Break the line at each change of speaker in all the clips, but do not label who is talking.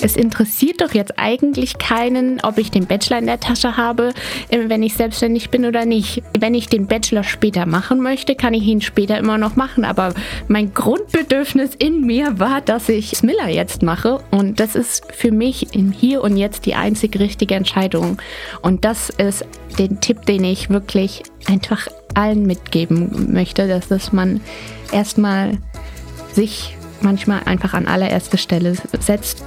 Es interessiert doch jetzt eigentlich keinen, ob ich den Bachelor in der Tasche habe, äh, wenn ich selbstständig bin oder nicht. Wenn ich den Bachelor später machen möchte, kann ich ihn später immer noch machen. Aber mein Grundbedürfnis in mir war, dass ich Smiller jetzt mache. Und das ist für mich im Hier und Jetzt die einzig richtige Entscheidung. Und das ist den Tipp, den ich wirklich einfach allen mitgeben möchte, dass, dass man erstmal sich manchmal einfach an allererste Stelle setzt.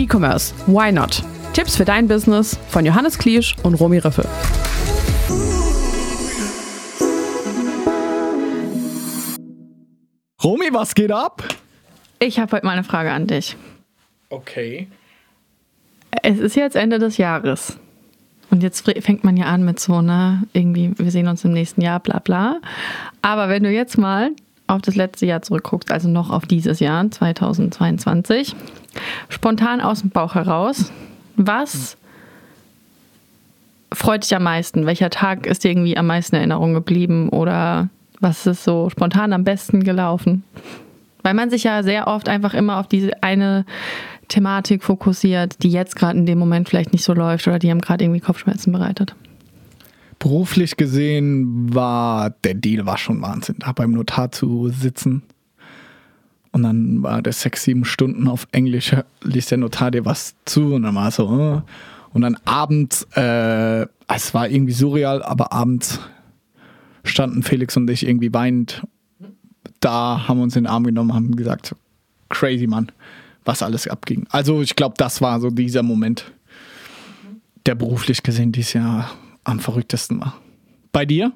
E-Commerce, why not? Tipps für dein Business von Johannes Kliesch und Romy Riffel.
Romy, was geht ab?
Ich habe heute mal eine Frage an dich.
Okay.
Es ist jetzt Ende des Jahres. Und jetzt fängt man ja an mit so, ne, irgendwie, wir sehen uns im nächsten Jahr, bla bla. Aber wenn du jetzt mal auf das letzte Jahr zurückguckst, also noch auf dieses Jahr, 2022, spontan aus dem Bauch heraus, was freut dich am meisten? Welcher Tag ist dir irgendwie am meisten in Erinnerung geblieben oder was ist so spontan am besten gelaufen? Weil man sich ja sehr oft einfach immer auf diese eine Thematik fokussiert, die jetzt gerade in dem Moment vielleicht nicht so läuft oder die einem gerade irgendwie Kopfschmerzen bereitet?
Beruflich gesehen war der Deal war schon Wahnsinn, da beim Notar zu sitzen. Und dann war der sechs, sieben Stunden auf Englisch, liest der Notar dir was zu und dann war so. Äh. Und dann abends, äh, es war irgendwie surreal, aber abends standen Felix und ich irgendwie weinend da, haben uns in den Arm genommen, haben gesagt, crazy Mann was alles abging. Also ich glaube, das war so dieser Moment, der beruflich gesehen dieses Jahr am verrücktesten war. Bei dir?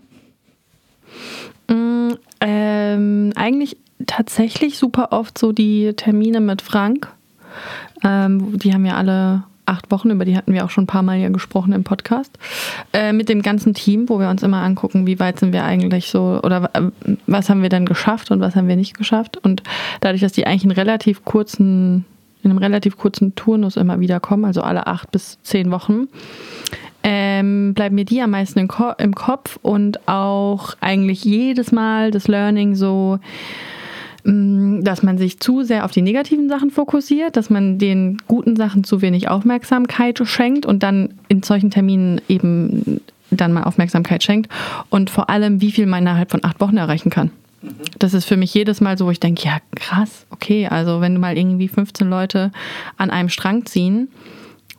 Mm, ähm, eigentlich tatsächlich super oft so die Termine mit Frank. Ähm, die haben ja alle acht Wochen, über die hatten wir auch schon ein paar Mal hier gesprochen im Podcast, äh, mit dem ganzen Team, wo wir uns immer angucken, wie weit sind wir eigentlich so oder äh, was haben wir denn geschafft und was haben wir nicht geschafft. Und dadurch, dass die eigentlich einen relativ kurzen, in einem relativ kurzen Turnus immer wieder kommen, also alle acht bis zehn Wochen, ähm, bleiben mir die am meisten im, Ko im Kopf und auch eigentlich jedes Mal das Learning so, Mm, dass man sich zu sehr auf die negativen Sachen fokussiert, dass man den guten Sachen zu wenig Aufmerksamkeit schenkt und dann in solchen Terminen eben dann mal Aufmerksamkeit schenkt und vor allem, wie viel man innerhalb von acht Wochen erreichen kann. Mhm. Das ist für mich jedes Mal so, wo ich denke, ja krass, okay, also wenn du mal irgendwie 15 Leute an einem Strang ziehen,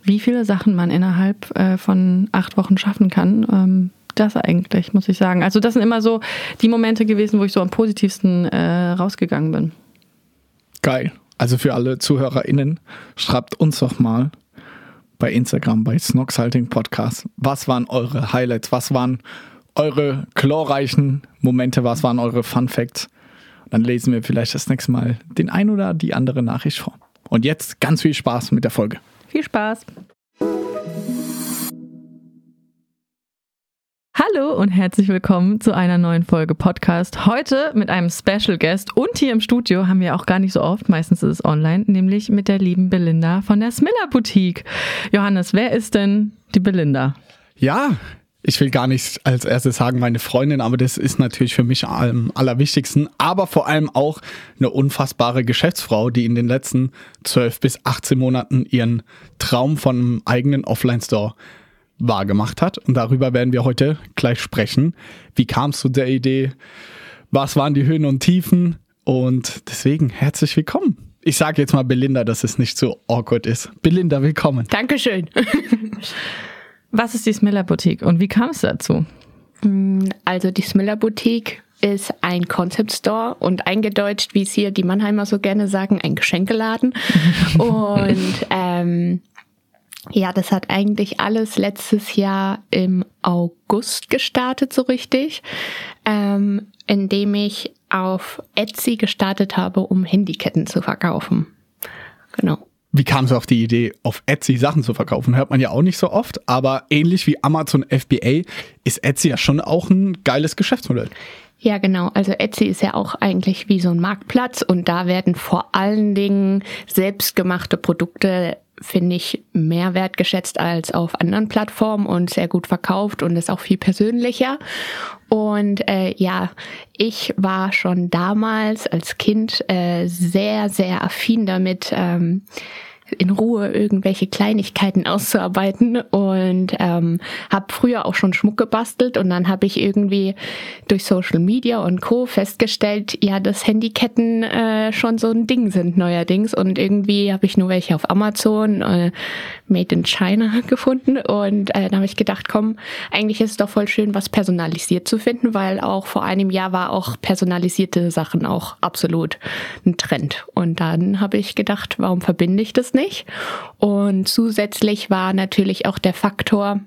wie viele Sachen man innerhalb äh, von acht Wochen schaffen kann, ähm, das eigentlich, muss ich sagen. Also das sind immer so die Momente gewesen, wo ich so am positivsten äh, rausgegangen bin.
Geil. Also für alle ZuhörerInnen, schreibt uns doch mal bei Instagram, bei Snoxhalting Podcast, was waren eure Highlights, was waren eure chlorreichen Momente, was waren eure Fun Facts. Dann lesen wir vielleicht das nächste Mal den ein oder die andere Nachricht vor. Und jetzt ganz viel Spaß mit der Folge.
Viel Spaß. Hallo und herzlich willkommen zu einer neuen Folge Podcast. Heute mit einem Special Guest und hier im Studio haben wir auch gar nicht so oft, meistens ist es online, nämlich mit der lieben Belinda von der Smiller Boutique. Johannes, wer ist denn die Belinda?
Ja, ich will gar nicht als erstes sagen meine Freundin, aber das ist natürlich für mich am allerwichtigsten, aber vor allem auch eine unfassbare Geschäftsfrau, die in den letzten 12 bis 18 Monaten ihren Traum von einem eigenen Offline-Store wahrgemacht hat. Und darüber werden wir heute gleich sprechen. Wie kam es zu der Idee? Was waren die Höhen und Tiefen? Und deswegen herzlich willkommen. Ich sage jetzt mal Belinda, dass es nicht so awkward ist. Belinda, willkommen.
Dankeschön.
Was ist die Smiller Boutique und wie kam es dazu?
Mm, also die Smiller Boutique ist ein Concept Store und eingedeutscht, wie es hier die Mannheimer so gerne sagen, ein Geschenkeladen. und ähm, ja, das hat eigentlich alles letztes Jahr im August gestartet, so richtig, ähm, indem ich auf Etsy gestartet habe, um Handyketten zu verkaufen. Genau.
Wie kam es auf die Idee, auf Etsy Sachen zu verkaufen? Hört man ja auch nicht so oft, aber ähnlich wie Amazon FBA ist Etsy ja schon auch ein geiles Geschäftsmodell.
Ja, genau. Also Etsy ist ja auch eigentlich wie so ein Marktplatz und da werden vor allen Dingen selbstgemachte Produkte finde ich, mehr wertgeschätzt als auf anderen Plattformen und sehr gut verkauft und ist auch viel persönlicher. Und äh, ja, ich war schon damals als Kind äh, sehr, sehr affin damit, ähm, in Ruhe irgendwelche Kleinigkeiten auszuarbeiten. Und ähm, habe früher auch schon Schmuck gebastelt und dann habe ich irgendwie durch Social Media und Co festgestellt, ja, dass Handyketten äh, schon so ein Ding sind neuerdings. Und irgendwie habe ich nur welche auf Amazon äh, Made in China gefunden. Und äh, da habe ich gedacht, komm, eigentlich ist es doch voll schön, was personalisiert zu finden, weil auch vor einem Jahr war auch personalisierte Sachen auch absolut ein Trend. Und dann habe ich gedacht, warum verbinde ich das nicht. Und zusätzlich war natürlich auch der Faktor,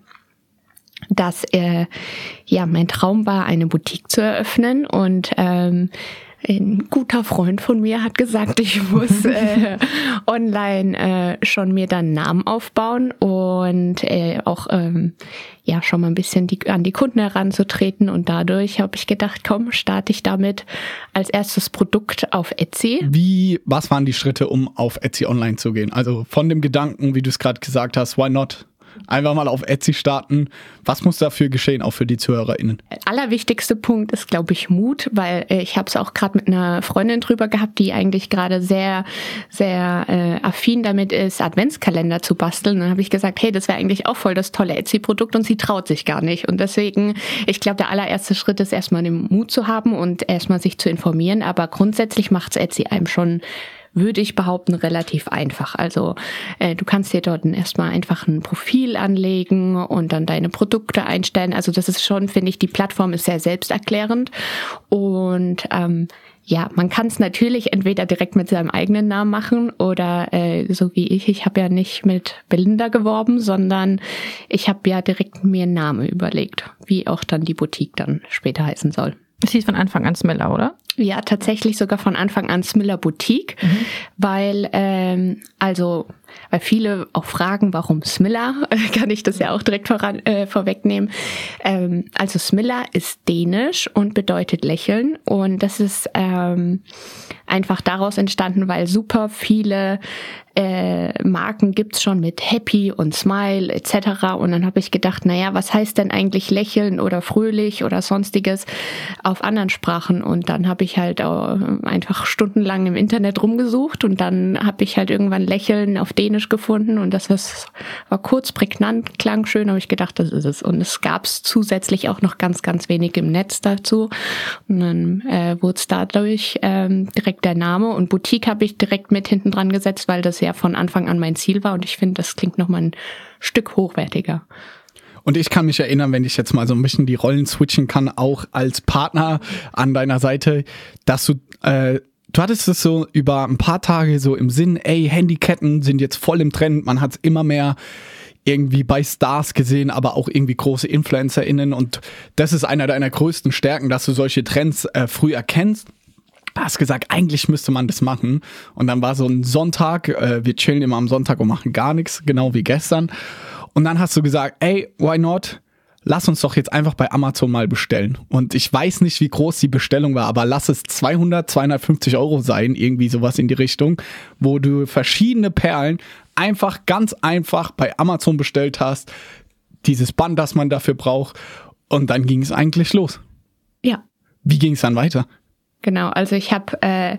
dass äh, ja mein Traum war, eine Boutique zu eröffnen und ähm, ein guter Freund von mir hat gesagt, ich muss äh, online äh, schon mir dann Namen aufbauen und äh, auch ähm, ja schon mal ein bisschen die, an die Kunden heranzutreten und dadurch habe ich gedacht, komm, starte ich damit als erstes Produkt auf Etsy.
Wie, was waren die Schritte, um auf Etsy online zu gehen? Also von dem Gedanken, wie du es gerade gesagt hast, why not? Einfach mal auf Etsy starten. Was muss dafür geschehen, auch für die ZuhörerInnen?
Allerwichtigste Punkt ist, glaube ich, Mut, weil äh, ich habe es auch gerade mit einer Freundin drüber gehabt, die eigentlich gerade sehr, sehr äh, affin damit ist, Adventskalender zu basteln. Dann habe ich gesagt, hey, das wäre eigentlich auch voll das tolle Etsy-Produkt und sie traut sich gar nicht. Und deswegen, ich glaube, der allererste Schritt ist erstmal den Mut zu haben und erstmal sich zu informieren. Aber grundsätzlich macht Etsy einem schon würde ich behaupten, relativ einfach. Also äh, du kannst dir dort erstmal einfach ein Profil anlegen und dann deine Produkte einstellen. Also das ist schon, finde ich, die Plattform ist sehr selbsterklärend und ähm, ja, man kann es natürlich entweder direkt mit seinem eigenen Namen machen oder äh, so wie ich, ich habe ja nicht mit Belinda geworben, sondern ich habe ja direkt mir einen Namen überlegt, wie auch dann die Boutique dann später heißen soll.
Es hieß von Anfang an Smiller, oder?
Ja, tatsächlich sogar von Anfang an Smiller Boutique, mhm. weil ähm, also weil viele auch fragen, warum Smiller, kann ich das ja auch direkt voran, äh, vorwegnehmen. Ähm, also Smiller ist dänisch und bedeutet lächeln und das ist ähm, einfach daraus entstanden, weil super viele äh, Marken gibt's schon mit Happy und Smile etc. Und dann habe ich gedacht, naja, was heißt denn eigentlich lächeln oder fröhlich oder sonstiges auf anderen Sprachen? Und dann habe ich halt einfach stundenlang im Internet rumgesucht und dann habe ich halt irgendwann Lächeln auf Dänisch gefunden und das ist, war kurz, prägnant, klang schön, habe ich gedacht, das ist es. Und es gab's zusätzlich auch noch ganz, ganz wenig im Netz dazu. Und dann äh, wurde es dadurch ähm, direkt der Name und Boutique habe ich direkt mit hinten dran gesetzt, weil das ja von Anfang an mein Ziel war und ich finde, das klingt nochmal ein Stück hochwertiger.
Und ich kann mich erinnern, wenn ich jetzt mal so ein bisschen die Rollen switchen kann, auch als Partner an deiner Seite, dass du, äh, du hattest es so über ein paar Tage so im Sinn, ey, Handyketten sind jetzt voll im Trend, man hat es immer mehr irgendwie bei Stars gesehen, aber auch irgendwie große InfluencerInnen und das ist einer deiner größten Stärken, dass du solche Trends äh, früh erkennst hast gesagt, eigentlich müsste man das machen. Und dann war so ein Sonntag, äh, wir chillen immer am Sonntag und machen gar nichts, genau wie gestern. Und dann hast du gesagt, ey, why not? Lass uns doch jetzt einfach bei Amazon mal bestellen. Und ich weiß nicht, wie groß die Bestellung war, aber lass es 200, 250 Euro sein, irgendwie sowas in die Richtung, wo du verschiedene Perlen einfach ganz einfach bei Amazon bestellt hast. Dieses Band, das man dafür braucht. Und dann ging es eigentlich los.
Ja.
Wie ging es dann weiter?
Genau, also ich habe äh,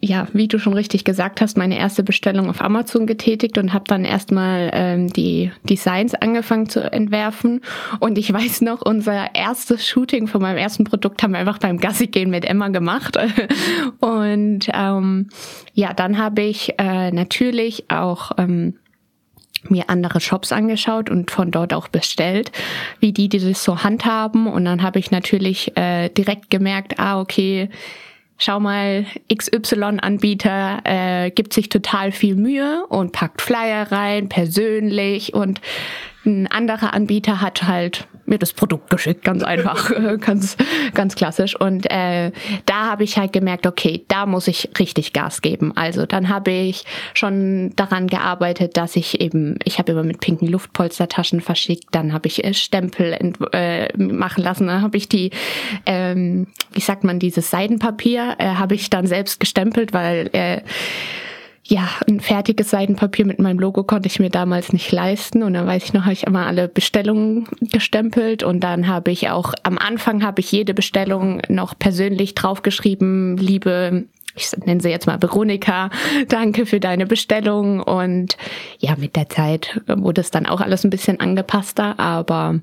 ja, wie du schon richtig gesagt hast, meine erste Bestellung auf Amazon getätigt und habe dann erstmal ähm, die Designs angefangen zu entwerfen. Und ich weiß noch, unser erstes Shooting von meinem ersten Produkt haben wir einfach beim Gassi gehen mit Emma gemacht. und ähm, ja, dann habe ich äh, natürlich auch ähm, mir andere Shops angeschaut und von dort auch bestellt, wie die, die das so handhaben. Und dann habe ich natürlich äh, direkt gemerkt, ah, okay, schau mal, XY-Anbieter äh, gibt sich total viel Mühe und packt Flyer rein, persönlich und ein anderer Anbieter hat halt mir das Produkt geschickt, ganz einfach, ganz, ganz klassisch. Und äh, da habe ich halt gemerkt, okay, da muss ich richtig Gas geben. Also dann habe ich schon daran gearbeitet, dass ich eben, ich habe immer mit pinken Luftpolstertaschen verschickt, dann habe ich äh, Stempel äh, machen lassen, dann habe ich die, ähm, wie sagt man, dieses Seidenpapier, äh, habe ich dann selbst gestempelt, weil äh, ja, ein fertiges Seidenpapier mit meinem Logo konnte ich mir damals nicht leisten. Und dann weiß ich noch, habe ich immer alle Bestellungen gestempelt und dann habe ich auch, am Anfang habe ich jede Bestellung noch persönlich draufgeschrieben, liebe ich nenne sie jetzt mal Veronika, danke für deine Bestellung. Und ja, mit der Zeit wurde es dann auch alles ein bisschen angepasster, aber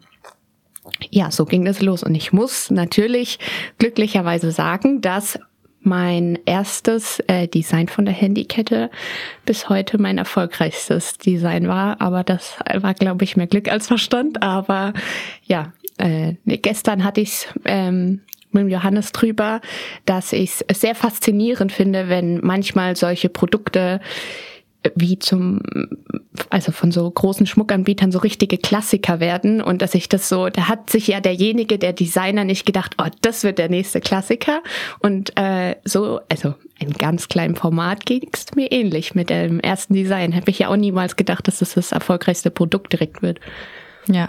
ja, so ging das los. Und ich muss natürlich glücklicherweise sagen, dass mein erstes äh, Design von der Handykette bis heute mein erfolgreichstes Design war. Aber das war, glaube ich, mehr Glück als Verstand. Aber ja, äh, gestern hatte ich ähm, mit Johannes drüber, dass ich es sehr faszinierend finde, wenn manchmal solche Produkte wie zum, also von so großen Schmuckanbietern so richtige Klassiker werden und dass ich das so, da hat sich ja derjenige, der Designer nicht gedacht, oh, das wird der nächste Klassiker und äh, so, also in ganz kleinem Format ging es mir ähnlich mit dem ersten Design. Habe ich ja auch niemals gedacht, dass das das erfolgreichste Produkt direkt wird.
Ja,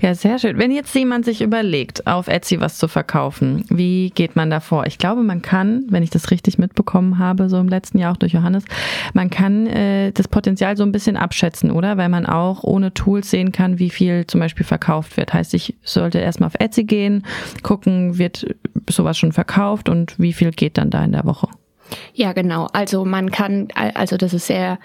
ja, sehr schön. Wenn jetzt jemand sich überlegt, auf Etsy was zu verkaufen, wie geht man da vor? Ich glaube, man kann, wenn ich das richtig mitbekommen habe, so im letzten Jahr auch durch Johannes, man kann äh, das Potenzial so ein bisschen abschätzen, oder? Weil man auch ohne Tools sehen kann, wie viel zum Beispiel verkauft wird. Heißt, ich sollte erstmal auf Etsy gehen, gucken, wird sowas schon verkauft und wie viel geht dann da in der Woche?
Ja, genau. Also man kann, also das ist sehr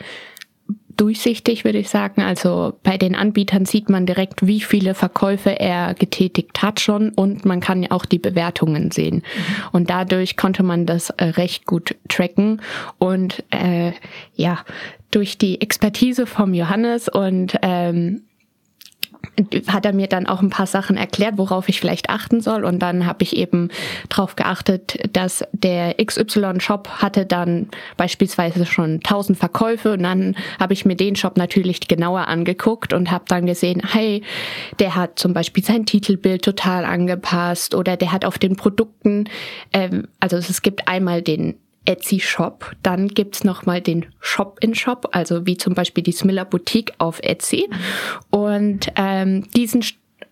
durchsichtig, würde ich sagen. Also bei den Anbietern sieht man direkt, wie viele Verkäufe er getätigt hat schon und man kann auch die Bewertungen sehen. Und dadurch konnte man das äh, recht gut tracken und äh, ja, durch die Expertise vom Johannes und ähm, hat er mir dann auch ein paar Sachen erklärt, worauf ich vielleicht achten soll. Und dann habe ich eben darauf geachtet, dass der XY-Shop hatte dann beispielsweise schon 1000 Verkäufe. Und dann habe ich mir den Shop natürlich genauer angeguckt und habe dann gesehen, hey, der hat zum Beispiel sein Titelbild total angepasst oder der hat auf den Produkten, ähm, also es gibt einmal den Etsy Shop. Dann gibt's noch mal den Shop in Shop, also wie zum Beispiel die Smiller Boutique auf Etsy. Und ähm, diesen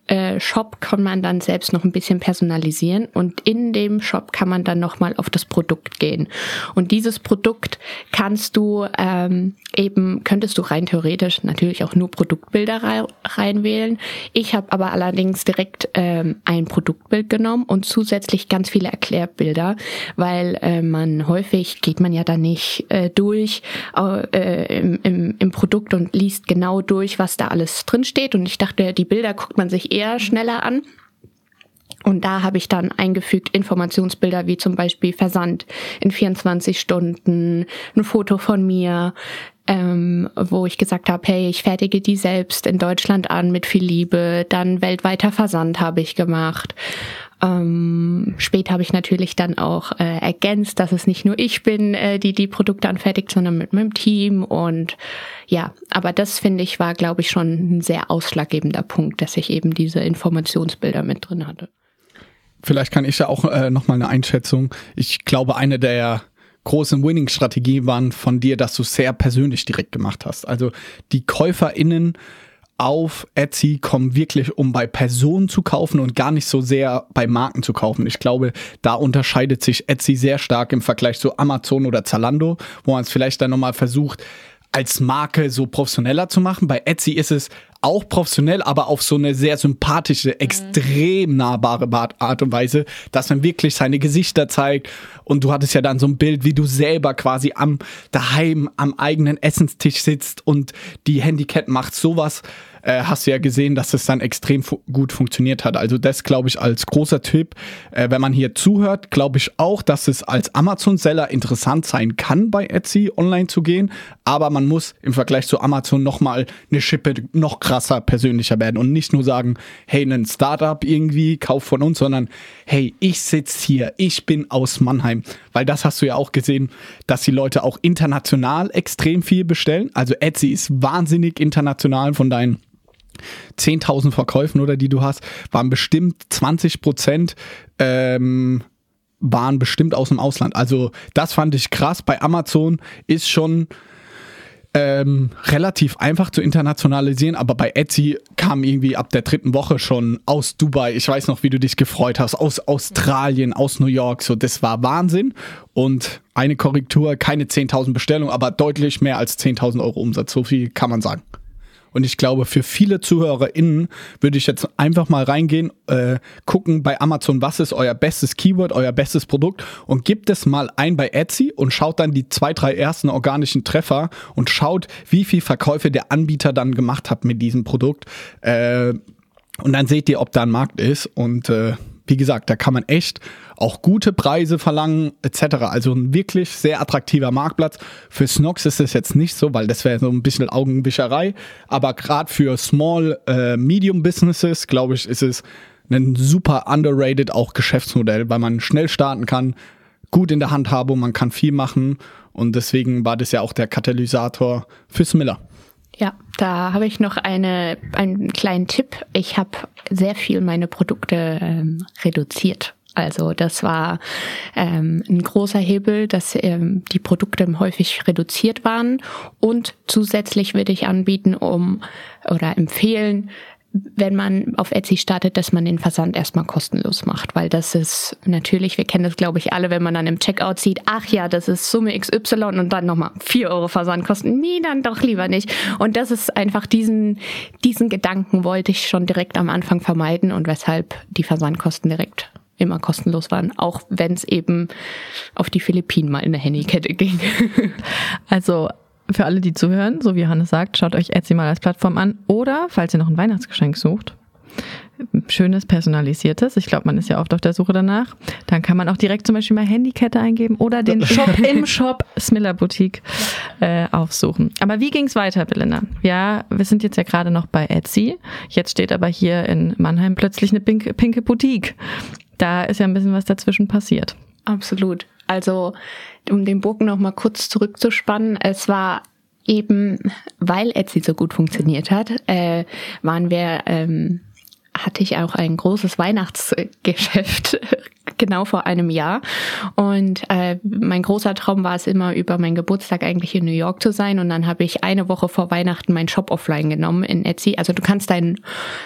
äh, Shop kann man dann selbst noch ein bisschen personalisieren und in dem Shop kann man dann nochmal auf das Produkt gehen. Und dieses Produkt kannst du ähm, eben, könntest du rein theoretisch natürlich auch nur Produktbilder rei reinwählen. Ich habe aber allerdings direkt ähm, ein Produktbild genommen und zusätzlich ganz viele Erklärbilder, weil äh, man häufig geht man ja da nicht äh, durch äh, im, im, im Produkt und liest genau durch, was da alles drin steht. Und ich dachte, die Bilder guckt man sich eher schneller an. Und da habe ich dann eingefügt Informationsbilder wie zum Beispiel Versand in 24 Stunden, ein Foto von mir, ähm, wo ich gesagt habe, hey, ich fertige die selbst in Deutschland an mit viel Liebe. Dann weltweiter Versand habe ich gemacht. Ähm, später habe ich natürlich dann auch äh, ergänzt, dass es nicht nur ich bin, äh, die die Produkte anfertigt, sondern mit meinem Team. Und ja, aber das finde ich war, glaube ich, schon ein sehr ausschlaggebender Punkt, dass ich eben diese Informationsbilder mit drin hatte.
Vielleicht kann ich ja auch äh, nochmal eine Einschätzung. Ich glaube, eine der großen Winning-Strategien waren von dir, dass du sehr persönlich direkt gemacht hast. Also die KäuferInnen auf Etsy kommen wirklich, um bei Personen zu kaufen und gar nicht so sehr bei Marken zu kaufen. Ich glaube, da unterscheidet sich Etsy sehr stark im Vergleich zu Amazon oder Zalando, wo man es vielleicht dann nochmal versucht, als Marke so professioneller zu machen. Bei Etsy ist es auch professionell, aber auf so eine sehr sympathische, mhm. extrem nahbare Art und Weise, dass man wirklich seine Gesichter zeigt. Und du hattest ja dann so ein Bild, wie du selber quasi am daheim am eigenen Essenstisch sitzt und die Handycat macht sowas äh, hast du ja gesehen, dass es dann extrem fu gut funktioniert hat. Also das glaube ich als großer Tipp. Äh, wenn man hier zuhört, glaube ich auch, dass es als Amazon-Seller interessant sein kann, bei Etsy online zu gehen. Aber man muss im Vergleich zu Amazon nochmal eine Schippe noch krasser, persönlicher werden und nicht nur sagen, hey, ein Startup irgendwie, kauf von uns, sondern hey, ich sitze hier, ich bin aus Mannheim. Weil das hast du ja auch gesehen, dass die Leute auch international extrem viel bestellen. Also Etsy ist wahnsinnig international von deinen 10.000 Verkäufen oder die du hast, waren bestimmt 20 Prozent ähm, waren bestimmt aus dem Ausland. Also das fand ich krass. Bei Amazon ist schon ähm, relativ einfach zu internationalisieren, aber bei Etsy kam irgendwie ab der dritten Woche schon aus Dubai, ich weiß noch, wie du dich gefreut hast, aus Australien, aus New York, so das war Wahnsinn und eine Korrektur, keine 10.000 Bestellungen, aber deutlich mehr als 10.000 Euro Umsatz, so viel kann man sagen. Und ich glaube, für viele ZuhörerInnen würde ich jetzt einfach mal reingehen, äh, gucken bei Amazon, was ist euer bestes Keyword, euer bestes Produkt und gebt es mal ein bei Etsy und schaut dann die zwei, drei ersten organischen Treffer und schaut, wie viel Verkäufe der Anbieter dann gemacht hat mit diesem Produkt. Äh, und dann seht ihr, ob da ein Markt ist und äh, wie gesagt, da kann man echt auch gute Preise verlangen etc. Also ein wirklich sehr attraktiver Marktplatz. Für Snox ist es jetzt nicht so, weil das wäre so ein bisschen Augenwischerei. Aber gerade für Small, äh, Medium Businesses, glaube ich, ist es ein super underrated auch Geschäftsmodell, weil man schnell starten kann, gut in der Handhabung, man kann viel machen und deswegen war das ja auch der Katalysator für Smiller.
Ja, da habe ich noch eine, einen kleinen Tipp. Ich habe sehr viel meine Produkte ähm, reduziert. Also das war ähm, ein großer Hebel, dass ähm, die Produkte häufig reduziert waren. Und zusätzlich würde ich anbieten, um oder empfehlen, wenn man auf Etsy startet, dass man den Versand erstmal kostenlos macht, weil das ist natürlich, wir kennen das glaube ich alle, wenn man dann im Checkout sieht, ach ja, das ist Summe XY und dann nochmal vier Euro Versandkosten. Nee, dann doch lieber nicht. Und das ist einfach diesen, diesen Gedanken wollte ich schon direkt am Anfang vermeiden und weshalb die Versandkosten direkt immer kostenlos waren, auch wenn es eben auf die Philippinen mal in der Handykette ging.
Also für alle, die zuhören, so wie Hannes sagt, schaut euch Etsy mal als Plattform an. Oder, falls ihr noch ein Weihnachtsgeschenk sucht, schönes, personalisiertes. Ich glaube, man ist ja oft auf der Suche danach. Dann kann man auch direkt zum Beispiel mal Handykette eingeben oder den Shop im Shop Smiller Boutique äh, aufsuchen. Aber wie ging's weiter, Belinda? Ja, wir sind jetzt ja gerade noch bei Etsy. Jetzt steht aber hier in Mannheim plötzlich eine pinke, pinke Boutique. Da ist ja ein bisschen was dazwischen passiert.
Absolut. Also, um den Bogen noch mal kurz zurückzuspannen, es war eben, weil Etsy so gut funktioniert hat, äh, waren wir, ähm, hatte ich auch ein großes Weihnachtsgeschäft genau vor einem Jahr. Und äh, mein großer Traum war es immer, über meinen Geburtstag eigentlich in New York zu sein. Und dann habe ich eine Woche vor Weihnachten meinen Shop offline genommen in Etsy. Also du kannst deinen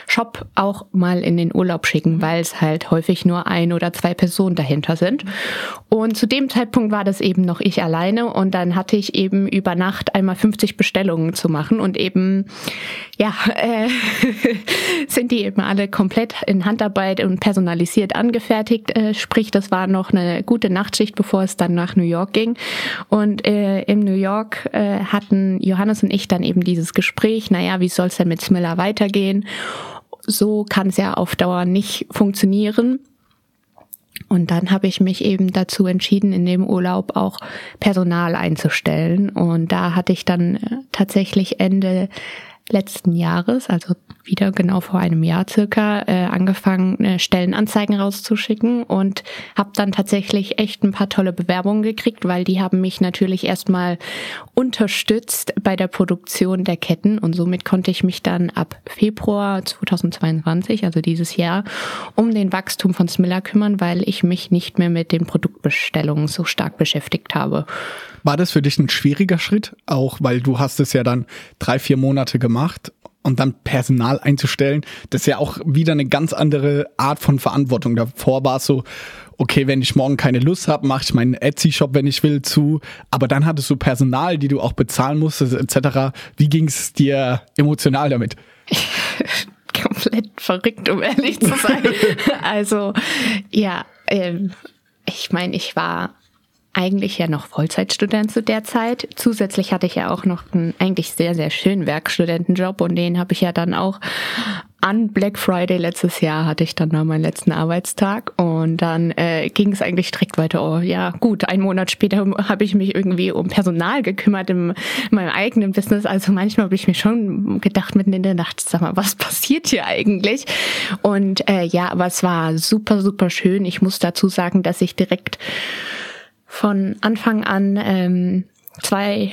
Shop auch mal in den Urlaub schicken, weil es halt häufig nur ein oder zwei Personen dahinter sind. Und zu dem Zeitpunkt war das eben noch ich alleine. Und dann hatte ich eben über Nacht einmal 50 Bestellungen zu machen. Und eben, ja, äh, sind die eben alle komplett in Handarbeit und personalisiert angefertigt. Äh, sprich, das war noch eine gute Nachtschicht, bevor es dann nach New York ging. Und äh, in New York äh, hatten Johannes und ich dann eben dieses Gespräch, naja, wie soll es denn mit Smiller weitergehen? So kann es ja auf Dauer nicht funktionieren. Und dann habe ich mich eben dazu entschieden, in dem Urlaub auch Personal einzustellen. Und da hatte ich dann äh, tatsächlich Ende letzten Jahres, also wieder genau vor einem Jahr circa, äh, angefangen, äh, Stellenanzeigen rauszuschicken und habe dann tatsächlich echt ein paar tolle Bewerbungen gekriegt, weil die haben mich natürlich erstmal unterstützt bei der Produktion der Ketten und somit konnte ich mich dann ab Februar 2022, also dieses Jahr, um den Wachstum von Smiller kümmern, weil ich mich nicht mehr mit den Produktbestellungen so stark beschäftigt habe.
War das für dich ein schwieriger Schritt? Auch weil du hast es ja dann drei, vier Monate gemacht und dann Personal einzustellen. Das ist ja auch wieder eine ganz andere Art von Verantwortung. Davor war es so, okay, wenn ich morgen keine Lust habe, mache ich meinen Etsy-Shop, wenn ich will, zu. Aber dann hattest du Personal, die du auch bezahlen musstest, etc. Wie ging es dir emotional damit?
Komplett verrückt, um ehrlich zu sein. also, ja, ähm, ich meine, ich war eigentlich ja noch Vollzeitstudent zu der Zeit. Zusätzlich hatte ich ja auch noch einen eigentlich sehr, sehr schönen Werkstudentenjob und den habe ich ja dann auch an Black Friday letztes Jahr hatte ich dann mal meinen letzten Arbeitstag und dann äh, ging es eigentlich direkt weiter. Oh ja, gut, einen Monat später habe ich mich irgendwie um Personal gekümmert in meinem eigenen Business. Also manchmal habe ich mir schon gedacht mitten in der Nacht, sag mal, was passiert hier eigentlich? Und äh, ja, aber es war super, super schön. Ich muss dazu sagen, dass ich direkt von Anfang an ähm, zwei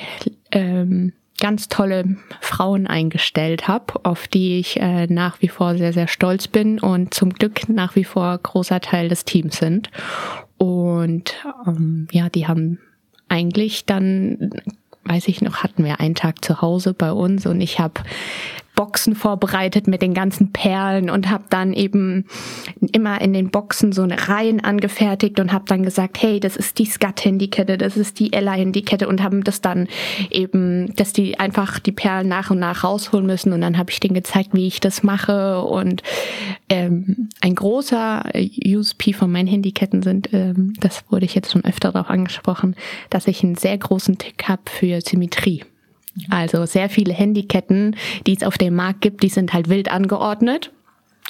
ähm, ganz tolle Frauen eingestellt habe, auf die ich äh, nach wie vor sehr, sehr stolz bin und zum Glück nach wie vor großer Teil des Teams sind. Und ähm, ja, die haben eigentlich dann, weiß ich noch, hatten wir einen Tag zu Hause bei uns und ich habe Boxen vorbereitet mit den ganzen Perlen und habe dann eben immer in den Boxen so eine Reihen angefertigt und habe dann gesagt, hey, das ist die Skat-Handykette, das ist die Ella-Handykette und haben das dann eben, dass die einfach die Perlen nach und nach rausholen müssen und dann habe ich denen gezeigt, wie ich das mache und ähm, ein großer USP von meinen Handyketten sind, ähm, das wurde ich jetzt schon öfter darauf angesprochen, dass ich einen sehr großen Tick habe für Symmetrie. Also sehr viele Handyketten, die es auf dem Markt gibt, die sind halt wild angeordnet.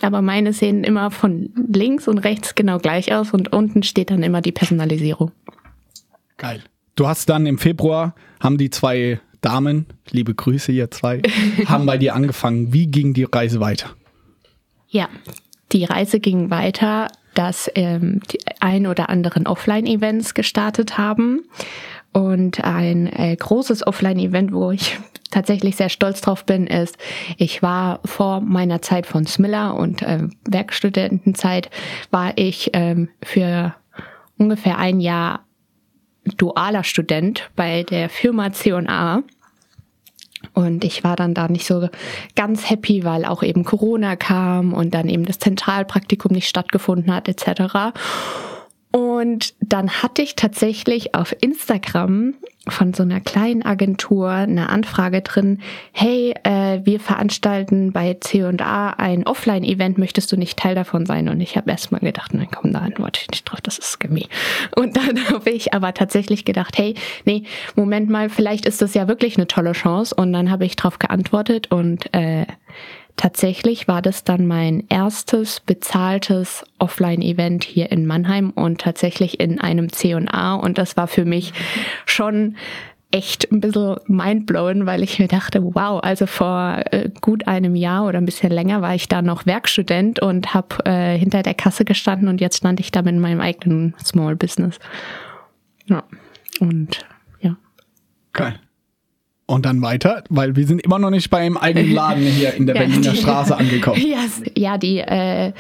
Aber meine sehen immer von links und rechts genau gleich aus und unten steht dann immer die Personalisierung.
Geil. Du hast dann im Februar, haben die zwei Damen, liebe Grüße ihr zwei, haben bei dir angefangen. Wie ging die Reise weiter?
Ja, die Reise ging weiter, dass ähm, die ein oder anderen Offline-Events gestartet haben und ein äh, großes Offline-Event, wo ich tatsächlich sehr stolz drauf bin, ist, ich war vor meiner Zeit von Smiller und äh, Werkstudentenzeit, war ich ähm, für ungefähr ein Jahr dualer Student bei der Firma C&A. Und ich war dann da nicht so ganz happy, weil auch eben Corona kam und dann eben das Zentralpraktikum nicht stattgefunden hat etc. Und dann hatte ich tatsächlich auf Instagram von so einer kleinen Agentur eine Anfrage drin, hey, äh, wir veranstalten bei C&A ein Offline-Event, möchtest du nicht Teil davon sein? Und ich habe erstmal gedacht, nein, komm, da antworte ich nicht drauf, das ist gemein. Und dann habe ich aber tatsächlich gedacht, hey, nee, Moment mal, vielleicht ist das ja wirklich eine tolle Chance. Und dann habe ich drauf geantwortet und äh, tatsächlich war das dann mein erstes bezahltes Offline-Event hier in Mannheim und tatsächlich in einem C&A und das war für mich schon echt ein bisschen mindblowing, weil ich mir dachte, wow, also vor äh, gut einem Jahr oder ein bisschen länger war ich da noch Werkstudent und habe äh, hinter der Kasse gestanden und jetzt stand ich da mit meinem eigenen Small Business. Ja, und ja.
Geil. Und dann weiter, weil wir sind immer noch nicht beim eigenen Laden hier in der ja, Berliner die, Straße angekommen.
Yes, ja, die, äh,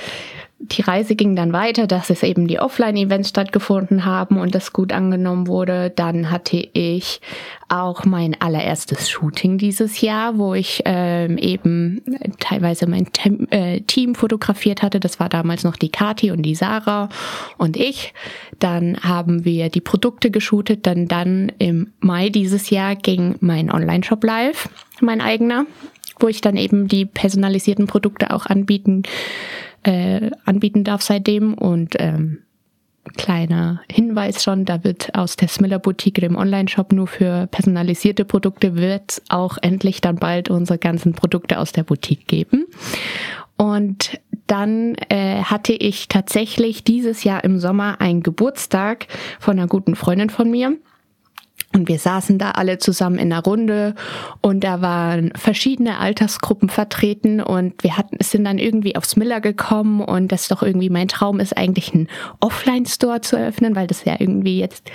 die Reise ging dann weiter, dass es eben die Offline-Events stattgefunden haben und das gut angenommen wurde. Dann hatte ich auch mein allererstes Shooting dieses Jahr, wo ich ähm, eben teilweise mein Tem äh, Team fotografiert hatte. Das war damals noch die Kati und die Sarah und ich. Dann haben wir die Produkte geshootet. Dann dann im Mai dieses Jahr ging mein Online-Shop live, mein eigener, wo ich dann eben die personalisierten Produkte auch anbieten äh, anbieten darf seitdem und ähm, kleiner Hinweis schon, da wird aus der Smiller Boutique, dem Online-Shop, nur für personalisierte Produkte, wird auch endlich dann bald unsere ganzen Produkte aus der Boutique geben. Und dann äh, hatte ich tatsächlich dieses Jahr im Sommer einen Geburtstag von einer guten Freundin von mir. Und wir saßen da alle zusammen in einer Runde und da waren verschiedene Altersgruppen vertreten und wir hatten, sind dann irgendwie aufs Miller gekommen und das doch irgendwie mein Traum ist eigentlich einen Offline-Store zu eröffnen, weil das ja irgendwie jetzt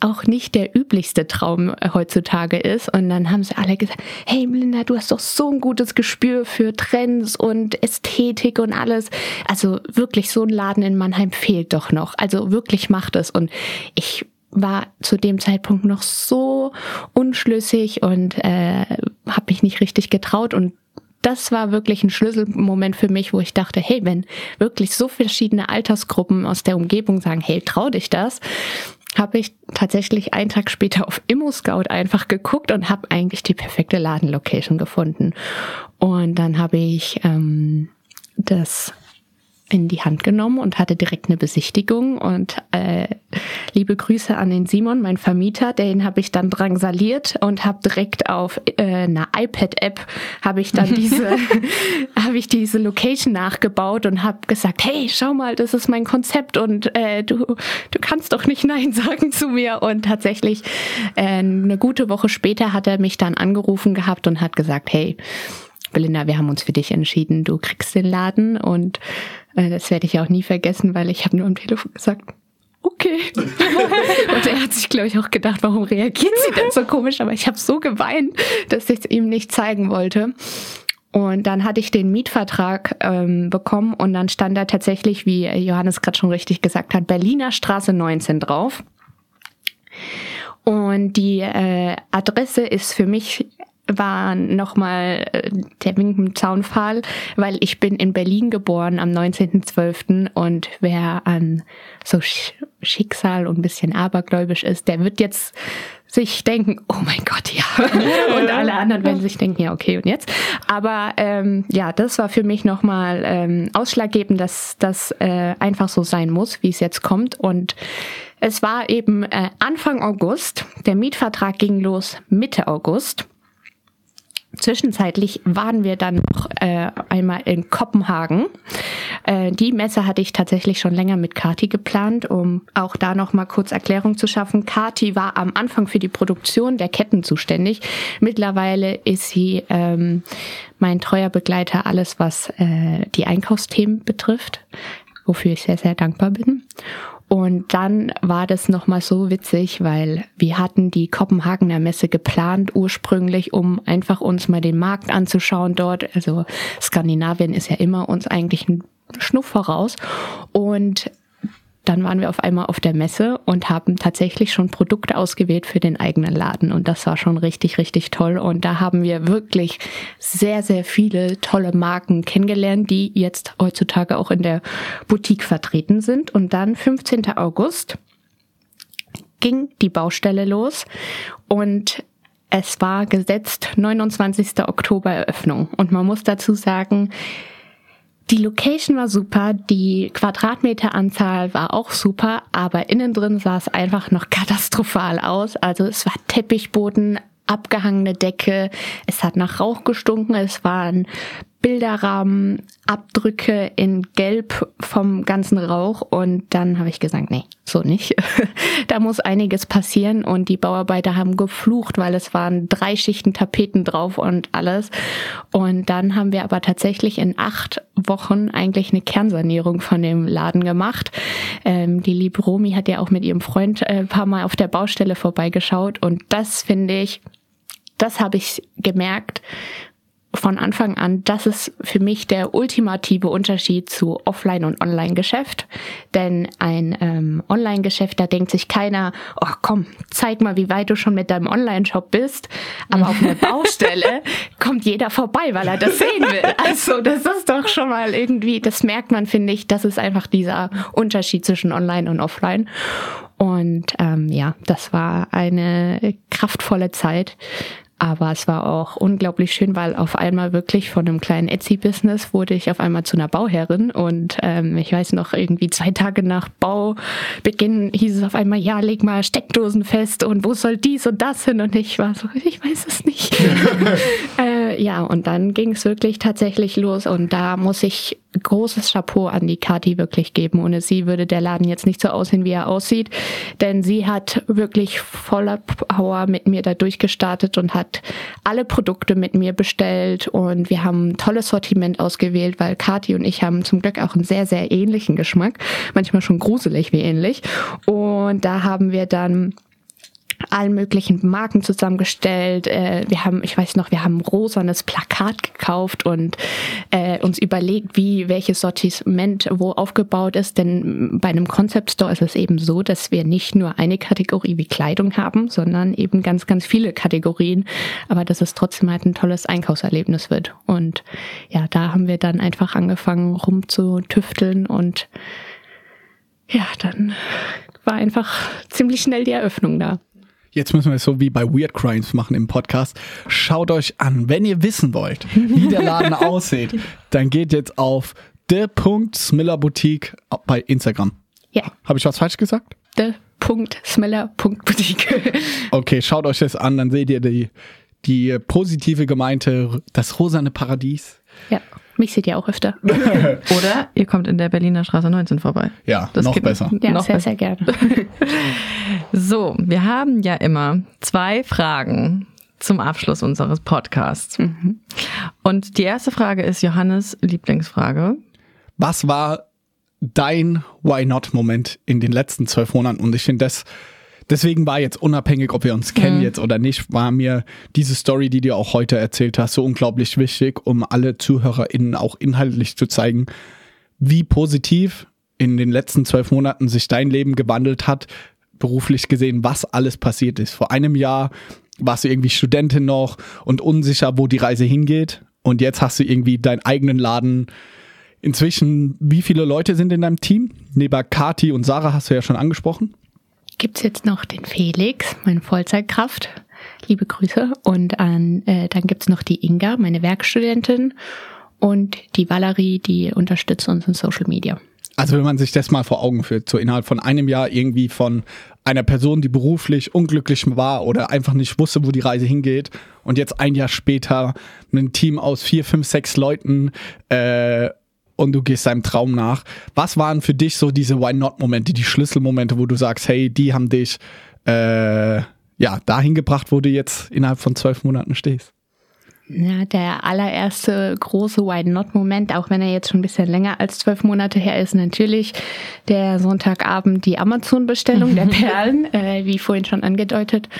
auch nicht der üblichste Traum heutzutage ist. Und dann haben sie alle gesagt, hey Melinda, du hast doch so ein gutes Gespür für Trends und Ästhetik und alles. Also wirklich so ein Laden in Mannheim fehlt doch noch. Also wirklich macht es. Und ich war zu dem Zeitpunkt noch so unschlüssig und äh, habe mich nicht richtig getraut und das war wirklich ein Schlüsselmoment für mich, wo ich dachte, hey, wenn wirklich so verschiedene Altersgruppen aus der Umgebung sagen, hey, trau dich das, habe ich tatsächlich einen Tag später auf ImmoScout einfach geguckt und habe eigentlich die perfekte Ladenlocation gefunden. Und dann habe ich ähm, das in die Hand genommen und hatte direkt eine Besichtigung. Und äh, liebe Grüße an den Simon, mein Vermieter, den habe ich dann drangsaliert und habe direkt auf äh, einer iPad-App habe ich dann diese habe ich diese Location nachgebaut und habe gesagt, hey, schau mal, das ist mein Konzept und äh, du du kannst doch nicht nein sagen zu mir. Und tatsächlich äh, eine gute Woche später hat er mich dann angerufen gehabt und hat gesagt, hey Belinda, wir haben uns für dich entschieden, du kriegst den Laden und das werde ich auch nie vergessen, weil ich habe nur am Telefon gesagt, okay. okay. und er hat sich, glaube ich, auch gedacht, warum reagiert sie denn so komisch? Aber ich habe so geweint, dass ich es ihm nicht zeigen wollte. Und dann hatte ich den Mietvertrag ähm, bekommen und dann stand da tatsächlich, wie Johannes gerade schon richtig gesagt hat, Berliner Straße 19 drauf. Und die äh, Adresse ist für mich war nochmal der Wink im Zaunpfahl, weil ich bin in Berlin geboren am 19.12. und wer an so Schicksal und ein bisschen abergläubisch ist, der wird jetzt sich denken, oh mein Gott, ja. und alle anderen werden sich denken, ja, okay, und jetzt? Aber ähm, ja, das war für mich nochmal ähm, ausschlaggebend, dass das äh, einfach so sein muss, wie es jetzt kommt. Und es war eben äh, Anfang August, der Mietvertrag ging los Mitte August. Zwischenzeitlich waren wir dann noch äh, einmal in Kopenhagen. Äh, die Messe hatte ich tatsächlich schon länger mit Kati geplant, um auch da noch mal kurz Erklärung zu schaffen. Kati war am Anfang für die Produktion der Ketten zuständig. Mittlerweile ist sie ähm, mein treuer Begleiter, alles was äh, die Einkaufsthemen betrifft, wofür ich sehr, sehr dankbar bin. Und dann war das nochmal so witzig, weil wir hatten die Kopenhagener Messe geplant ursprünglich, um einfach uns mal den Markt anzuschauen dort. Also Skandinavien ist ja immer uns eigentlich ein Schnuff voraus. Und dann waren wir auf einmal auf der Messe und haben tatsächlich schon Produkte ausgewählt für den eigenen Laden. Und das war schon richtig, richtig toll. Und da haben wir wirklich sehr, sehr viele tolle Marken kennengelernt, die jetzt heutzutage auch in der Boutique vertreten sind. Und dann 15. August ging die Baustelle los und es war gesetzt 29. Oktober Eröffnung. Und man muss dazu sagen, die Location war super, die Quadratmeteranzahl war auch super, aber innen drin sah es einfach noch katastrophal aus. Also es war Teppichboden, abgehangene Decke, es hat nach Rauch gestunken, es waren Bilderrahmen, Abdrücke in Gelb vom ganzen Rauch und dann habe ich gesagt, nee, so nicht. da muss einiges passieren und die Bauarbeiter haben geflucht, weil es waren drei Schichten Tapeten drauf und alles. Und dann haben wir aber tatsächlich in acht Wochen eigentlich eine Kernsanierung von dem Laden gemacht. Ähm, die liebe Romi hat ja auch mit ihrem Freund äh, ein paar Mal auf der Baustelle vorbeigeschaut und das finde ich, das habe ich gemerkt, von Anfang an, das ist für mich der ultimative Unterschied zu Offline- und Online-Geschäft. Denn ein ähm, Online-Geschäft, da denkt sich keiner, oh komm, zeig mal, wie weit du schon mit deinem Online-Shop bist. Aber auf einer Baustelle kommt jeder vorbei, weil er das sehen will. Also das ist doch schon mal irgendwie, das merkt man, finde ich, das ist einfach dieser Unterschied zwischen Online und Offline. Und ähm, ja, das war eine kraftvolle Zeit. Aber es war auch unglaublich schön, weil auf einmal wirklich von einem kleinen Etsy-Business wurde ich auf einmal zu einer Bauherrin. Und ähm, ich weiß noch, irgendwie zwei Tage nach Baubeginn hieß es auf einmal, ja, leg mal Steckdosen fest und wo soll dies und das hin? Und ich war so, ich weiß es nicht. äh, ja, und dann ging es wirklich tatsächlich los. Und da muss ich großes Chapeau an die Kati wirklich geben. Ohne sie würde der Laden jetzt nicht so aussehen, wie er aussieht. Denn sie hat wirklich voller Power mit mir da durchgestartet und hat alle Produkte mit mir bestellt. Und wir haben ein tolles Sortiment ausgewählt, weil Kati und ich haben zum Glück auch einen sehr, sehr ähnlichen Geschmack. Manchmal schon gruselig wie ähnlich. Und da haben wir dann allen möglichen Marken zusammengestellt. Äh, wir haben, ich weiß noch, wir haben ein rosanes Plakat gekauft und äh, uns überlegt, wie welches Sortiment wo aufgebaut ist. Denn bei einem Concept Store ist es eben so, dass wir nicht nur eine Kategorie wie Kleidung haben, sondern eben ganz, ganz viele Kategorien. Aber dass es trotzdem halt ein tolles Einkaufserlebnis wird. Und ja, da haben wir dann einfach angefangen rumzutüfteln und ja, dann war einfach ziemlich schnell die Eröffnung da.
Jetzt müssen wir es so wie bei Weird Crimes machen im Podcast. Schaut euch an, wenn ihr wissen wollt, wie der Laden aussieht, dann geht jetzt auf the.smillerboutique bei Instagram.
Ja.
Habe ich was falsch gesagt?
the.smiller.boutique.
okay, schaut euch das an, dann seht ihr die, die positive gemeinte, das rosane Paradies.
Ja. Mich seht ihr auch öfter.
Oder ihr kommt in der Berliner Straße 19 vorbei.
Ja, das noch besser.
Ja,
noch
sehr,
besser.
sehr gerne.
So, wir haben ja immer zwei Fragen zum Abschluss unseres Podcasts.
Mhm.
Und die erste Frage ist Johannes Lieblingsfrage.
Was war dein Why Not-Moment in den letzten zwölf Monaten. Und ich finde das, deswegen war jetzt unabhängig, ob wir uns kennen
Mhm.
jetzt oder nicht, war mir diese Story, die du auch heute erzählt hast, so unglaublich wichtig, um alle ZuhörerInnen auch inhaltlich zu zeigen, wie positiv in den letzten zwölf Monaten sich dein Leben gewandelt hat, beruflich gesehen, was alles passiert ist. Vor einem Jahr warst du irgendwie Studentin noch und unsicher, wo die Reise hingeht. Und jetzt hast du irgendwie deinen eigenen Laden. Inzwischen, wie viele Leute sind in deinem Team? Neben Kati und Sarah hast du ja schon angesprochen.
Gibt's jetzt noch den Felix, meine Vollzeitkraft. Liebe Grüße. Und an, äh, dann gibt's noch die Inga, meine Werkstudentin. Und die Valerie, die unterstützt uns in Social Media.
Also wenn man sich das mal vor Augen führt, so innerhalb von einem Jahr irgendwie von einer Person, die beruflich unglücklich war oder einfach nicht wusste, wo die Reise hingeht und jetzt ein Jahr später ein Team aus vier, fünf, sechs Leuten äh, und du gehst deinem Traum nach. Was waren für dich so diese Why-Not-Momente, die Schlüsselmomente, wo du sagst, hey, die haben dich äh, ja dahin gebracht, wo du jetzt innerhalb von zwölf Monaten stehst?
Ja, der allererste große Why Not-Moment, auch wenn er jetzt schon ein bisschen länger als zwölf Monate her ist, natürlich der Sonntagabend die Amazon-Bestellung der Perlen, äh, wie vorhin schon angedeutet.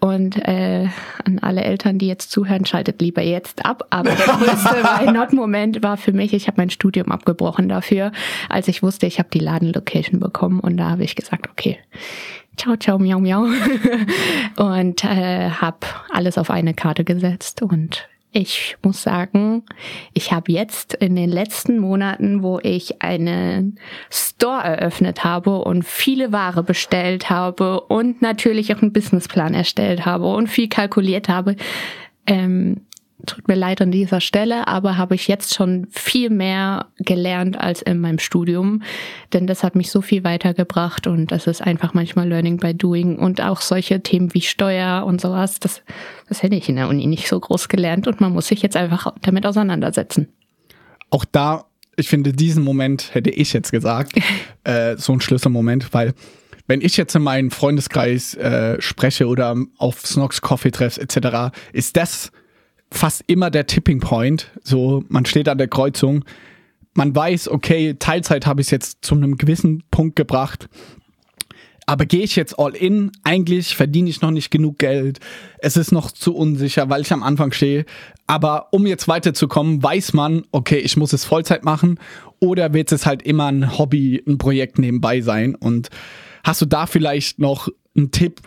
Und äh, an alle Eltern, die jetzt zuhören, schaltet lieber jetzt ab. Aber der größte Why Not-Moment war für mich, ich habe mein Studium abgebrochen dafür, als ich wusste, ich habe die Ladenlocation bekommen. Und da habe ich gesagt, okay, ciao, ciao, miau, miau. und äh, habe alles auf eine Karte gesetzt. Und ich muss sagen, ich habe jetzt in den letzten Monaten, wo ich einen Store eröffnet habe und viele Ware bestellt habe und natürlich auch einen Businessplan erstellt habe und viel kalkuliert habe, ähm, tut mir leid an dieser Stelle, aber habe ich jetzt schon viel mehr gelernt als in meinem Studium, denn das hat mich so viel weitergebracht und das ist einfach manchmal Learning by Doing und auch solche Themen wie Steuer und sowas, das, das hätte ich in der Uni nicht so groß gelernt und man muss sich jetzt einfach damit auseinandersetzen.
Auch da, ich finde, diesen Moment hätte ich jetzt gesagt, äh, so ein Schlüsselmoment, weil wenn ich jetzt in meinen Freundeskreis äh, spreche oder auf Snox Coffee treffs etc., ist das fast immer der Tipping Point. So, man steht an der Kreuzung, man weiß, okay, Teilzeit habe ich jetzt zu einem gewissen Punkt gebracht. Aber gehe ich jetzt all in? Eigentlich verdiene ich noch nicht genug Geld. Es ist noch zu unsicher, weil ich am Anfang stehe. Aber um jetzt weiterzukommen, weiß man, okay, ich muss es Vollzeit machen oder wird es halt immer ein Hobby, ein Projekt nebenbei sein? Und hast du da vielleicht noch einen Tipp,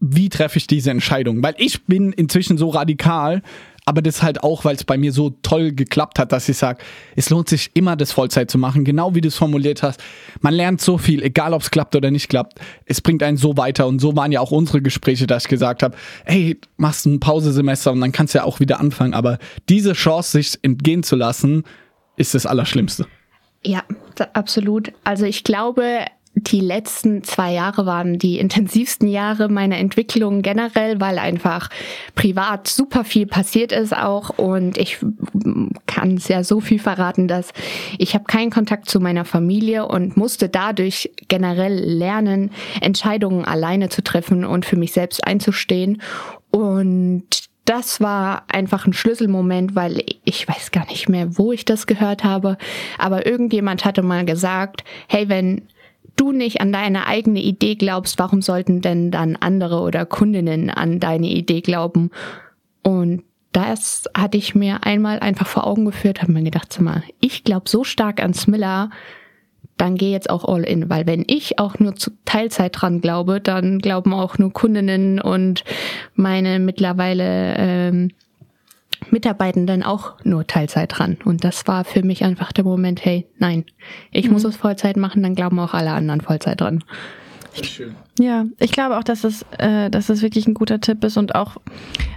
wie treffe ich diese Entscheidung? Weil ich bin inzwischen so radikal, aber das halt auch, weil es bei mir so toll geklappt hat, dass ich sage, es lohnt sich immer, das Vollzeit zu machen, genau wie du es formuliert hast. Man lernt so viel, egal ob es klappt oder nicht klappt. Es bringt einen so weiter und so waren ja auch unsere Gespräche, dass ich gesagt habe, hey, machst ein Pausesemester und dann kannst du ja auch wieder anfangen. Aber diese Chance, sich entgehen zu lassen, ist das Allerschlimmste.
Ja, absolut. Also ich glaube, die letzten zwei Jahre waren die intensivsten Jahre meiner Entwicklung generell, weil einfach privat super viel passiert ist auch. Und ich kann es ja so viel verraten, dass ich habe keinen Kontakt zu meiner Familie und musste dadurch generell lernen, Entscheidungen alleine zu treffen und für mich selbst einzustehen. Und das war einfach ein Schlüsselmoment, weil ich weiß gar nicht mehr, wo ich das gehört habe, aber irgendjemand hatte mal gesagt, hey, wenn du nicht an deine eigene Idee glaubst, warum sollten denn dann andere oder Kundinnen an deine Idee glauben? Und das hatte ich mir einmal einfach vor Augen geführt, habe mir gedacht, sag mal, ich glaube so stark an Smiller, dann geh jetzt auch all in, weil wenn ich auch nur zu Teilzeit dran glaube, dann glauben auch nur Kundinnen und meine mittlerweile ähm, Mitarbeitenden auch nur Teilzeit dran. Und das war für mich einfach der Moment, hey, nein, ich muss es Vollzeit machen, dann glauben auch alle anderen Vollzeit dran.
Ja, ich glaube auch, dass es, äh, dass es wirklich ein guter Tipp ist und auch,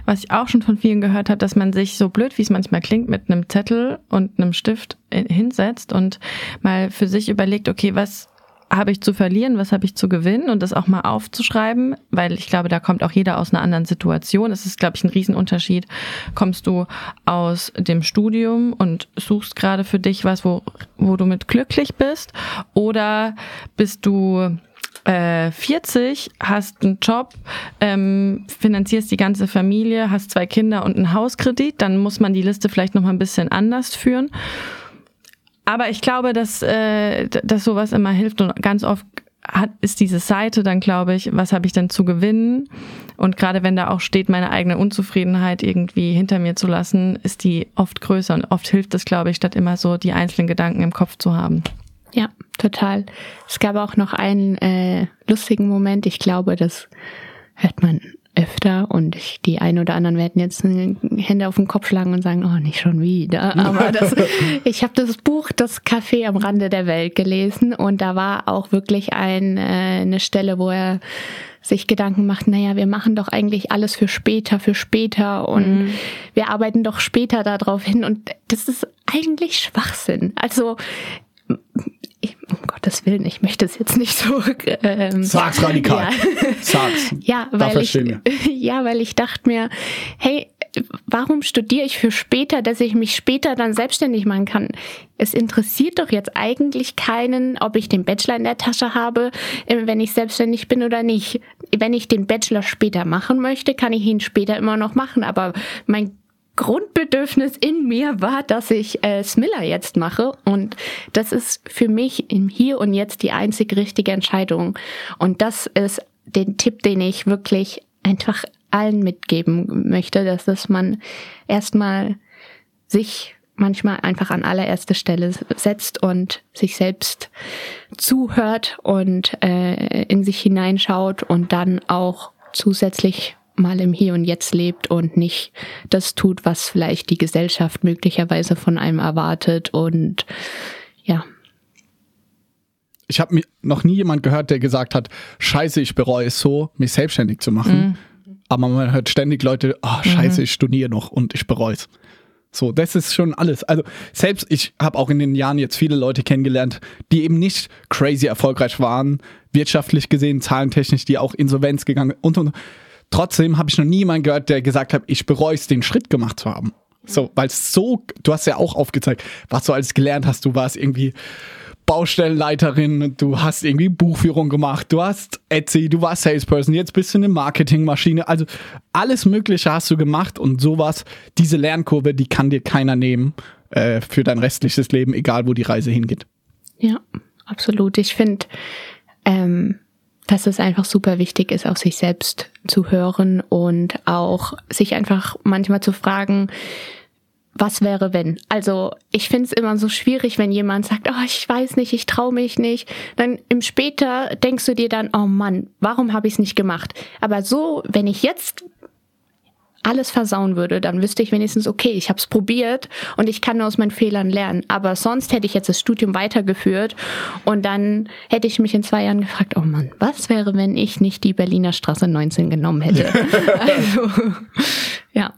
was ich auch schon von vielen gehört habe, dass man sich so blöd, wie es manchmal klingt, mit einem Zettel und einem Stift äh, hinsetzt und mal für sich überlegt, okay, was habe ich zu verlieren, was habe ich zu gewinnen und das auch mal aufzuschreiben, weil ich glaube, da kommt auch jeder aus einer anderen Situation. Es ist, glaube ich, ein Riesenunterschied. Kommst du aus dem Studium und suchst gerade für dich was, wo, wo du mit glücklich bist oder bist du äh, 40, hast einen Job, ähm, finanzierst die ganze Familie, hast zwei Kinder und einen Hauskredit, dann muss man die Liste vielleicht noch mal ein bisschen anders führen. Aber ich glaube, dass, äh, dass sowas immer hilft und ganz oft hat, ist diese Seite dann, glaube ich, was habe ich denn zu gewinnen? Und gerade wenn da auch steht, meine eigene Unzufriedenheit irgendwie hinter mir zu lassen, ist die oft größer und oft hilft es, glaube ich, statt immer so die einzelnen Gedanken im Kopf zu haben.
Ja, total. Es gab auch noch einen äh, lustigen Moment. Ich glaube, das hört man öfter und ich, die einen oder anderen werden jetzt Hände auf den Kopf schlagen und sagen, oh, nicht schon wieder. Aber das, ich habe das Buch Das Café am Rande der Welt gelesen und da war auch wirklich ein, äh, eine Stelle, wo er sich Gedanken macht, naja, wir machen doch eigentlich alles für später, für später und mhm. wir arbeiten doch später darauf hin und das ist eigentlich Schwachsinn. Also ich, um Gottes Willen, ich möchte es jetzt nicht so.
Ähm, Sag's radikal.
Ja. Sag's. ja, weil ich, ja, weil ich dachte mir, hey, warum studiere ich für später, dass ich mich später dann selbstständig machen kann? Es interessiert doch jetzt eigentlich keinen, ob ich den Bachelor in der Tasche habe, äh, wenn ich selbstständig bin oder nicht. Wenn ich den Bachelor später machen möchte, kann ich ihn später immer noch machen, aber mein Grundbedürfnis in mir war, dass ich äh, Smiller jetzt mache. Und das ist für mich im Hier und Jetzt die einzig richtige Entscheidung. Und das ist den Tipp, den ich wirklich einfach allen mitgeben möchte, dass, dass man erstmal sich manchmal einfach an allererste Stelle setzt und sich selbst zuhört und äh, in sich hineinschaut und dann auch zusätzlich mal im Hier und Jetzt lebt und nicht das tut, was vielleicht die Gesellschaft möglicherweise von einem erwartet und ja.
Ich habe noch nie jemand gehört, der gesagt hat, scheiße, ich bereue es so, mich selbstständig zu machen. Mhm. Aber man hört ständig Leute, oh, scheiße, mhm. ich studiere noch und ich bereue es. So, das ist schon alles. Also selbst ich habe auch in den Jahren jetzt viele Leute kennengelernt, die eben nicht crazy erfolgreich waren, wirtschaftlich gesehen, zahlentechnisch, die auch Insolvenz gegangen und und Trotzdem habe ich noch nie jemanden gehört, der gesagt hat, ich bereue es, den Schritt gemacht zu haben. So, weil es so, du hast ja auch aufgezeigt, was du alles gelernt hast. Du warst irgendwie Baustellenleiterin, du hast irgendwie Buchführung gemacht, du hast Etsy, du warst Salesperson, jetzt bist du eine Marketingmaschine. Also alles Mögliche hast du gemacht und sowas, diese Lernkurve, die kann dir keiner nehmen äh, für dein restliches Leben, egal wo die Reise hingeht.
Ja, absolut. Ich finde, ähm, dass es einfach super wichtig ist, auf sich selbst zu hören und auch sich einfach manchmal zu fragen, was wäre wenn? Also ich finde es immer so schwierig, wenn jemand sagt, oh, ich weiß nicht, ich traue mich nicht. Dann im später denkst du dir dann, oh Mann, warum habe ich es nicht gemacht? Aber so, wenn ich jetzt alles versauen würde, dann wüsste ich wenigstens, okay, ich habe es probiert und ich kann nur aus meinen Fehlern lernen. Aber sonst hätte ich jetzt das Studium weitergeführt und dann hätte ich mich in zwei Jahren gefragt, oh Mann, was wäre, wenn ich nicht die Berliner Straße 19 genommen hätte? also, ja.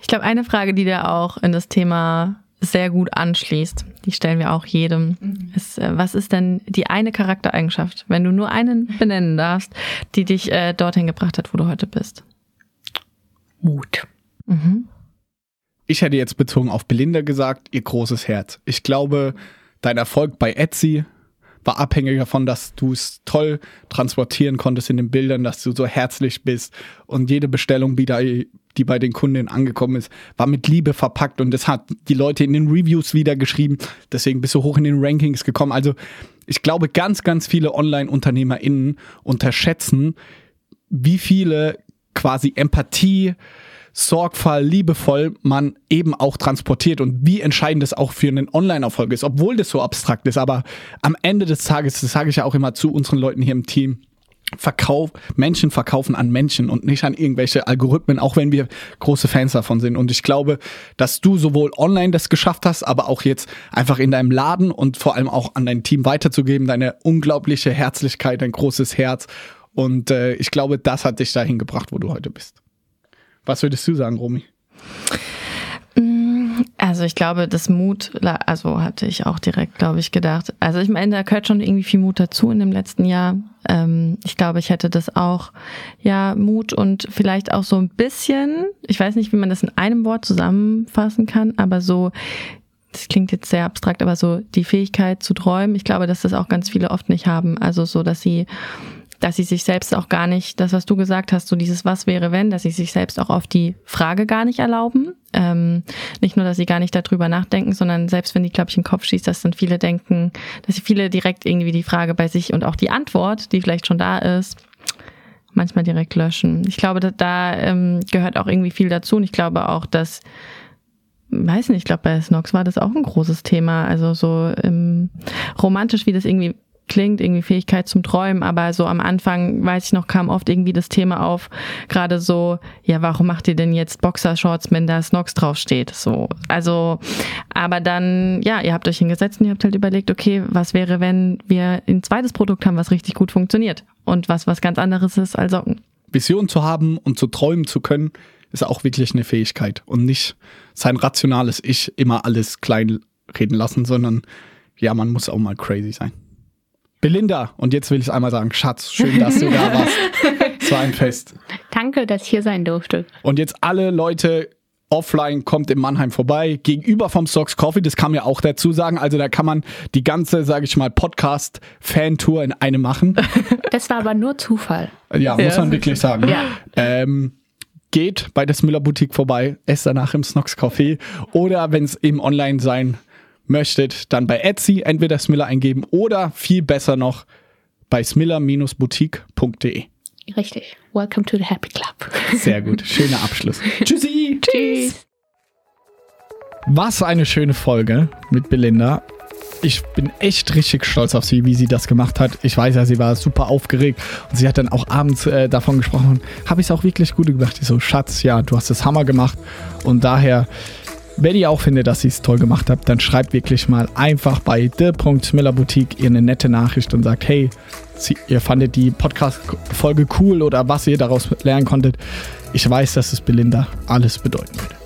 Ich glaube, eine Frage, die da auch in das Thema sehr gut anschließt, die stellen wir auch jedem, mhm. ist, äh, was ist denn die eine Charaktereigenschaft, wenn du nur einen benennen darfst, die dich äh, dorthin gebracht hat, wo du heute bist?
Mut.
Mhm. Ich hätte jetzt bezogen auf Belinda gesagt, ihr großes Herz. Ich glaube, dein Erfolg bei Etsy war abhängig davon, dass du es toll transportieren konntest in den Bildern, dass du so herzlich bist und jede Bestellung, die, die bei den Kunden angekommen ist, war mit Liebe verpackt und das hat die Leute in den Reviews wieder geschrieben. Deswegen bist du hoch in den Rankings gekommen. Also ich glaube, ganz, ganz viele Online-UnternehmerInnen unterschätzen, wie viele quasi Empathie, sorgfall, liebevoll man eben auch transportiert und wie entscheidend das auch für einen Online-Erfolg ist, obwohl das so abstrakt ist. Aber am Ende des Tages, das sage ich ja auch immer zu unseren Leuten hier im Team, Verkauf, Menschen verkaufen an Menschen und nicht an irgendwelche Algorithmen, auch wenn wir große Fans davon sind. Und ich glaube, dass du sowohl online das geschafft hast, aber auch jetzt einfach in deinem Laden und vor allem auch an dein Team weiterzugeben, deine unglaubliche Herzlichkeit, dein großes Herz und äh, ich glaube, das hat dich dahin gebracht, wo du heute bist. Was würdest du sagen, Romy?
Mm, also ich glaube, das Mut, also hatte ich auch direkt, glaube ich, gedacht. Also ich meine, da gehört schon irgendwie viel Mut dazu in dem letzten Jahr. Ähm, ich glaube, ich hätte das auch, ja, Mut und vielleicht auch so ein bisschen, ich weiß nicht, wie man das in einem Wort zusammenfassen kann, aber so, das klingt jetzt sehr abstrakt, aber so die Fähigkeit zu träumen, ich glaube, dass das auch ganz viele oft nicht haben. Also so, dass sie dass sie sich selbst auch gar nicht, das was du gesagt hast, so dieses Was wäre wenn, dass sie sich selbst auch auf die Frage gar nicht erlauben. Ähm, nicht nur, dass sie gar nicht darüber nachdenken, sondern selbst wenn die, glaube ich, in den Kopf schießt, dass dann viele denken, dass sie viele direkt irgendwie die Frage bei sich und auch die Antwort, die vielleicht schon da ist, manchmal direkt löschen. Ich glaube, da, da ähm, gehört auch irgendwie viel dazu und ich glaube auch, dass weiß nicht, ich glaube, bei Snox war das auch ein großes Thema. Also so ähm, romantisch, wie das irgendwie klingt, irgendwie Fähigkeit zum Träumen, aber so am Anfang, weiß ich noch, kam oft irgendwie das Thema auf, gerade so, ja, warum macht ihr denn jetzt Boxershorts, wenn da Snox draufsteht? So, also, aber dann, ja, ihr habt euch hingesetzt und ihr habt halt überlegt, okay, was wäre, wenn wir ein zweites Produkt haben, was richtig gut funktioniert und was was ganz anderes ist als Socken.
Vision zu haben und zu träumen zu können, ist auch wirklich eine Fähigkeit und nicht sein rationales Ich immer alles klein reden lassen, sondern ja, man muss auch mal crazy sein. Belinda, und jetzt will ich einmal sagen, Schatz, schön, dass du da warst. Es war ein Fest.
Danke, dass ich hier sein durfte.
Und jetzt alle Leute offline kommt in Mannheim vorbei, gegenüber vom Stocks Coffee, das kann man ja auch dazu sagen. Also da kann man die ganze, sage ich mal, Podcast-Fan-Tour in eine machen.
Das war aber nur Zufall.
Ja, muss
Ja.
man wirklich sagen.
Ja.
Ähm, geht bei der Smiller Boutique vorbei, esst danach im Snox Café oder wenn es eben online sein möchtet, dann bei Etsy entweder Smiller eingeben oder viel besser noch bei smiller-boutique.de.
Richtig. Welcome to the Happy Club.
Sehr gut, schöner Abschluss. Tschüssi!
Tschüss.
Was eine schöne Folge mit Belinda. Ich bin echt richtig stolz auf sie, wie sie das gemacht hat. Ich weiß ja, sie war super aufgeregt und sie hat dann auch abends äh, davon gesprochen. Habe ich es auch wirklich gut gemacht. Ich so, Schatz, ja, du hast das Hammer gemacht. Und daher, wenn ihr auch findet, dass sie es toll gemacht habt, dann schreibt wirklich mal einfach bei the.smillerboutique ihr eine nette Nachricht und sagt, hey, ihr fandet die Podcast-Folge cool oder was ihr daraus lernen konntet. Ich weiß, dass es Belinda alles bedeuten würde.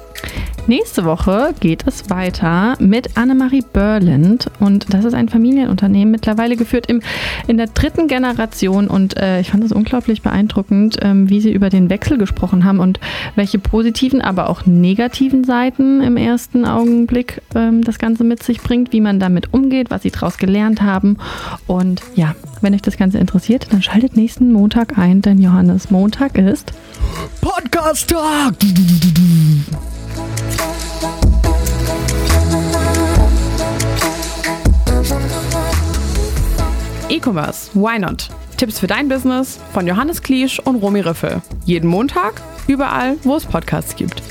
Nächste Woche geht es weiter mit Annemarie Berland und das ist ein Familienunternehmen, mittlerweile geführt im, in der dritten Generation und äh, ich fand es unglaublich beeindruckend, ähm, wie sie über den Wechsel gesprochen haben und welche positiven, aber auch negativen Seiten im ersten Augenblick ähm, das Ganze mit sich bringt, wie man damit umgeht, was sie daraus gelernt haben und ja, wenn euch das Ganze interessiert, dann schaltet nächsten Montag ein, denn Johannes Montag ist
Podcast-Tag!
E-Commerce, why not? Tipps für dein Business von Johannes Kliesch und Romy Riffel. Jeden Montag, überall, wo es Podcasts gibt.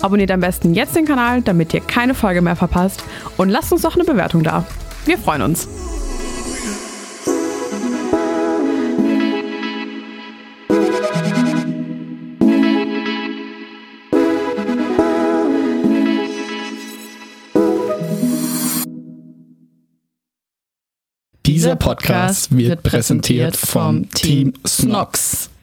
Abonniert am besten jetzt den Kanal, damit ihr keine Folge mehr verpasst und lasst uns doch eine Bewertung da. Wir freuen uns.
Dieser Podcast wird präsentiert vom Team Snox.